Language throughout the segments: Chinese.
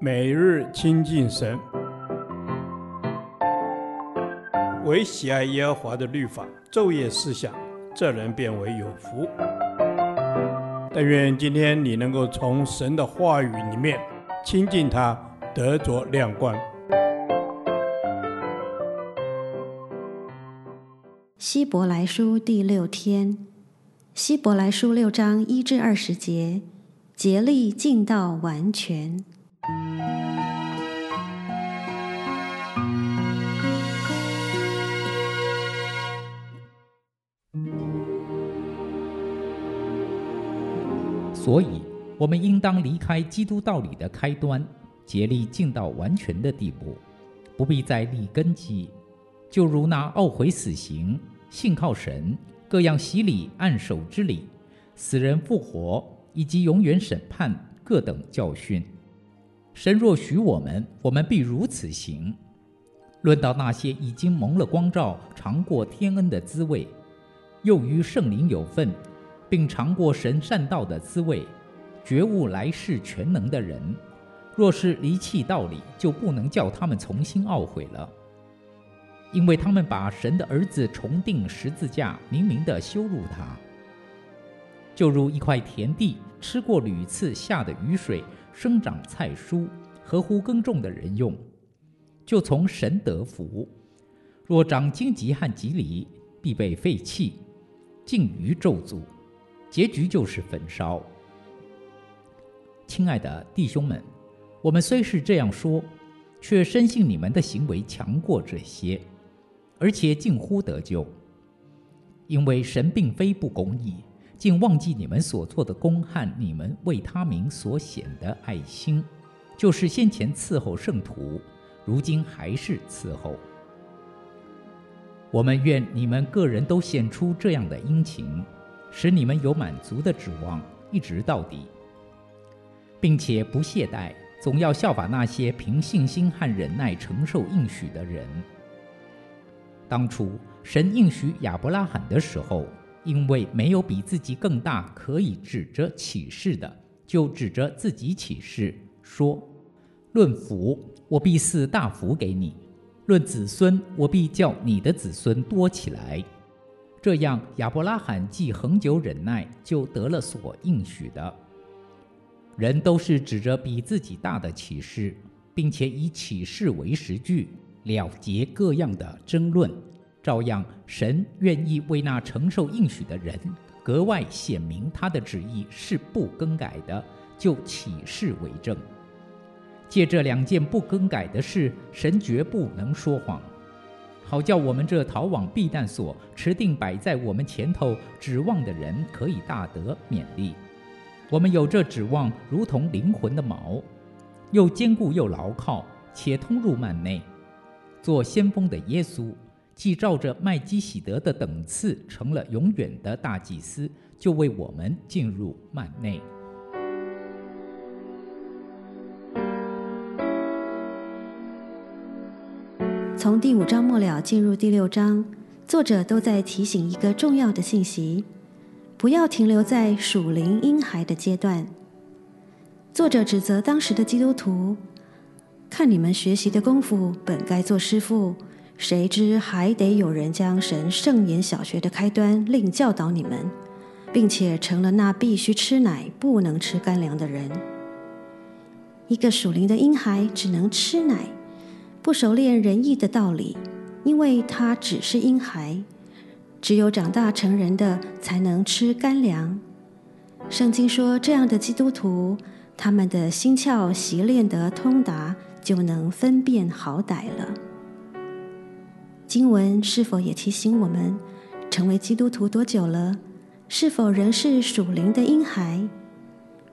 每日亲近神，唯喜爱耶和华的律法，昼夜思想，这人便为有福。但愿今天你能够从神的话语里面亲近他，得着亮光。希伯来书第六天，希伯来书六章一至二十节，竭力尽到完全。所以，我们应当离开基督道理的开端，竭力进到完全的地步，不必再立根基。就如那懊悔死刑、信靠神、各样洗礼、按手之礼、死人复活以及永远审判各等教训。神若许我们，我们必如此行。论到那些已经蒙了光照、尝过天恩的滋味，又与圣灵有份。并尝过神善道的滋味，觉悟来世全能的人，若是离弃道理，就不能叫他们重新懊悔了，因为他们把神的儿子重定十字架，明明的羞辱他，就如一块田地吃过屡次下的雨水，生长菜蔬，合乎耕种的人用，就从神得福；若长荆棘和蒺藜，必被废弃，尽于咒诅。结局就是焚烧。亲爱的弟兄们，我们虽是这样说，却深信你们的行为强过这些，而且近乎得救。因为神并非不公义，竟忘记你们所做的工和你们为他名所显的爱心，就是先前伺候圣徒，如今还是伺候。我们愿你们个人都显出这样的殷勤。使你们有满足的指望，一直到底，并且不懈怠，总要效法那些凭信心和忍耐承受应许的人。当初神应许亚伯拉罕的时候，因为没有比自己更大可以指着起誓的，就指着自己起誓说：“论福，我必赐大福给你；论子孙，我必叫你的子孙多起来。”这样，亚伯拉罕既恒久忍耐，就得了所应许的。人都是指着比自己大的启示，并且以启示为实据，了结各样的争论。照样，神愿意为那承受应许的人，格外显明他的旨意是不更改的，就启示为证。借这两件不更改的事，神绝不能说谎。好叫我们这逃往避难所、持定摆在我们前头指望的人，可以大得勉励。我们有这指望，如同灵魂的锚，又坚固又牢靠，且通入幔内。做先锋的耶稣，既照着麦基洗德的等次成了永远的大祭司，就为我们进入幔内。从第五章末了进入第六章，作者都在提醒一个重要的信息：不要停留在属灵婴孩的阶段。作者指责当时的基督徒，看你们学习的功夫本该做师傅，谁知还得有人将神圣言小学的开端另教导你们，并且成了那必须吃奶不能吃干粮的人。一个属灵的婴孩只能吃奶。不熟练仁义的道理，因为他只是婴孩，只有长大成人的才能吃干粮。圣经说，这样的基督徒，他们的心窍习练得通达，就能分辨好歹了。经文是否也提醒我们，成为基督徒多久了？是否仍是属灵的婴孩？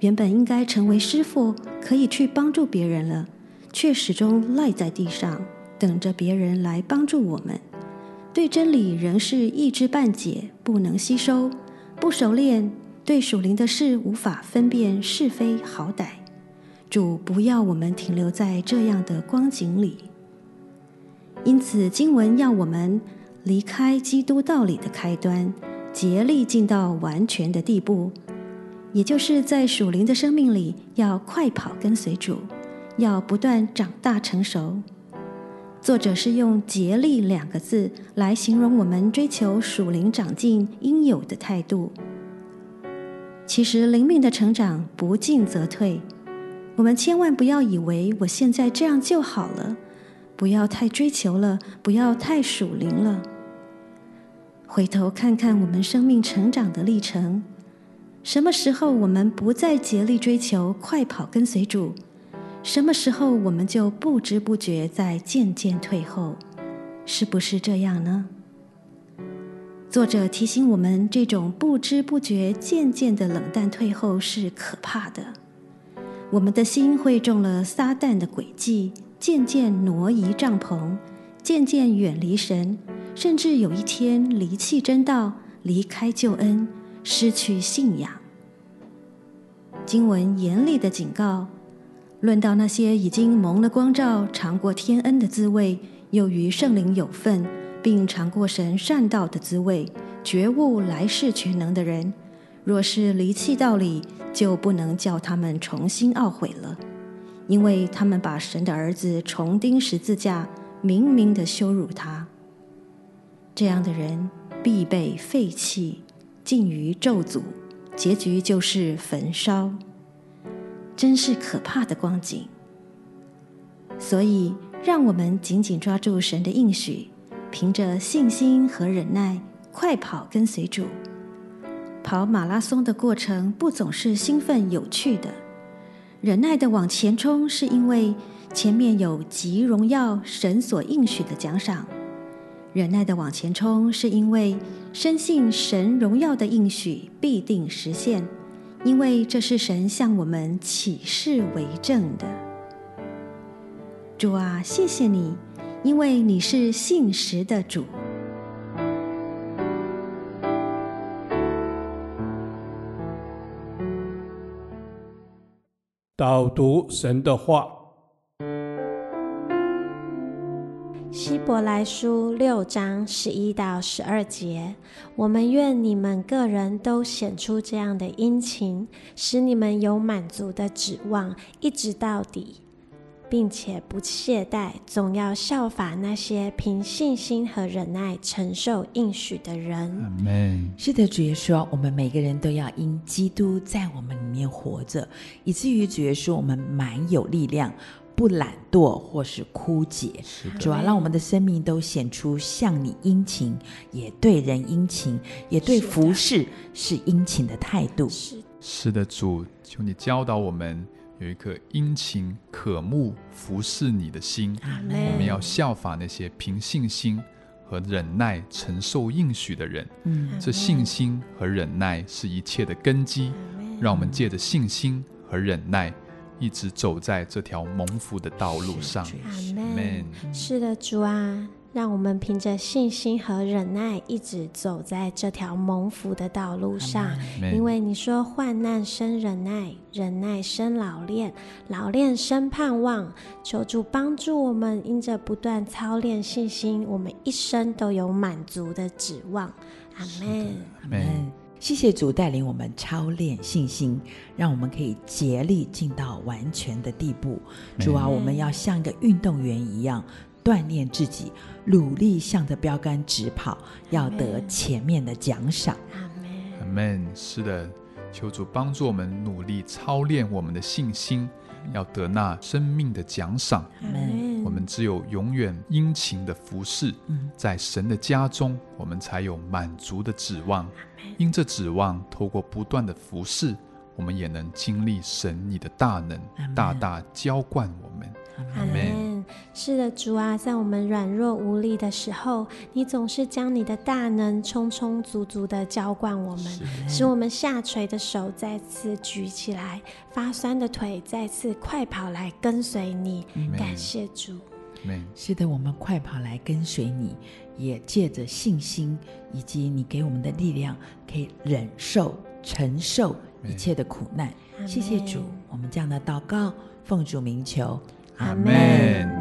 原本应该成为师傅，可以去帮助别人了。却始终赖在地上，等着别人来帮助我们。对真理仍是一知半解，不能吸收，不熟练，对属灵的事无法分辨是非好歹。主不要我们停留在这样的光景里。因此，经文要我们离开基督道理的开端，竭力进到完全的地步，也就是在属灵的生命里要快跑跟随主。要不断长大成熟。作者是用“竭力”两个字来形容我们追求属灵长进应有的态度。其实灵命的成长不进则退，我们千万不要以为我现在这样就好了，不要太追求了，不要太属灵了。回头看看我们生命成长的历程，什么时候我们不再竭力追求、快跑跟随主？什么时候我们就不知不觉在渐渐退后？是不是这样呢？作者提醒我们，这种不知不觉、渐渐的冷淡退后是可怕的。我们的心会中了撒旦的诡计，渐渐挪移帐篷，渐渐远离神。甚至有一天离弃真道，离开救恩，失去信仰。经文严厉的警告，论到那些已经蒙了光照、尝过天恩的滋味，又与圣灵有份，并尝过神善道的滋味，觉悟来世全能的人，若是离弃道理，就不能叫他们重新懊悔了，因为他们把神的儿子重钉十字架，明明的羞辱他。这样的人必被废弃，尽于咒诅，结局就是焚烧，真是可怕的光景。所以，让我们紧紧抓住神的应许，凭着信心和忍耐，快跑跟随主。跑马拉松的过程不总是兴奋有趣的，忍耐的往前冲，是因为前面有极荣耀神所应许的奖赏。忍耐的往前冲，是因为深信神荣耀的应许必定实现，因为这是神向我们启示为证的。主啊，谢谢你，因为你是信实的主。导读神的话。希伯来书六章十一到十二节，我们愿你们个人都显出这样的殷勤，使你们有满足的指望，一直到底，并且不懈怠，总要效法那些凭信心和忍耐承受应许的人。阿门。是的，主耶稣，我们每个人都要因基督在我们里面活着，以至于主耶稣我们满有力量。不懒惰或是枯竭，主要让我们的生命都显出向你殷勤，也对人殷勤，也对服侍是殷勤的态度。是的，是的，主，求你教导我们有一颗殷勤渴慕服侍你的心。我们要效法那些凭信心和忍耐承受应许的人。嗯，这信心和忍耐是一切的根基，让我们借着信心和忍耐。一直走在这条蒙福的道路上。阿门。是的，主啊，让我们凭着信心和忍耐，一直走在这条蒙福的道路上。因为你说，患难生忍耐，忍耐生老练，老练生盼望。求主帮助我们，因着不断操练信心，我们一生都有满足的指望。阿门。阿门。谢谢主带领我们操练信心，让我们可以竭力进到完全的地步。主啊，我们要像一个运动员一样锻炼自己，努力向着标杆直跑，要得前面的奖赏。阿门。阿门。是的，求主帮助我们努力操练我们的信心。要得那生命的奖赏，我们只有永远殷勤的服侍，在神的家中，我们才有满足的指望。因这指望，透过不断的服侍，我们也能经历神你的大能，大大浇灌我们。阿门。是的，主啊，在我们软弱无力的时候，你总是将你的大能充充足足的浇灌我们，使我们下垂的手再次举起来，发酸的腿再次快跑来跟随你。感谢主。是的，我们快跑来跟随你，也借着信心以及你给我们的力量，可以忍受、承受一切的苦难。谢谢主，我们这样的祷告，奉主名求。阿门。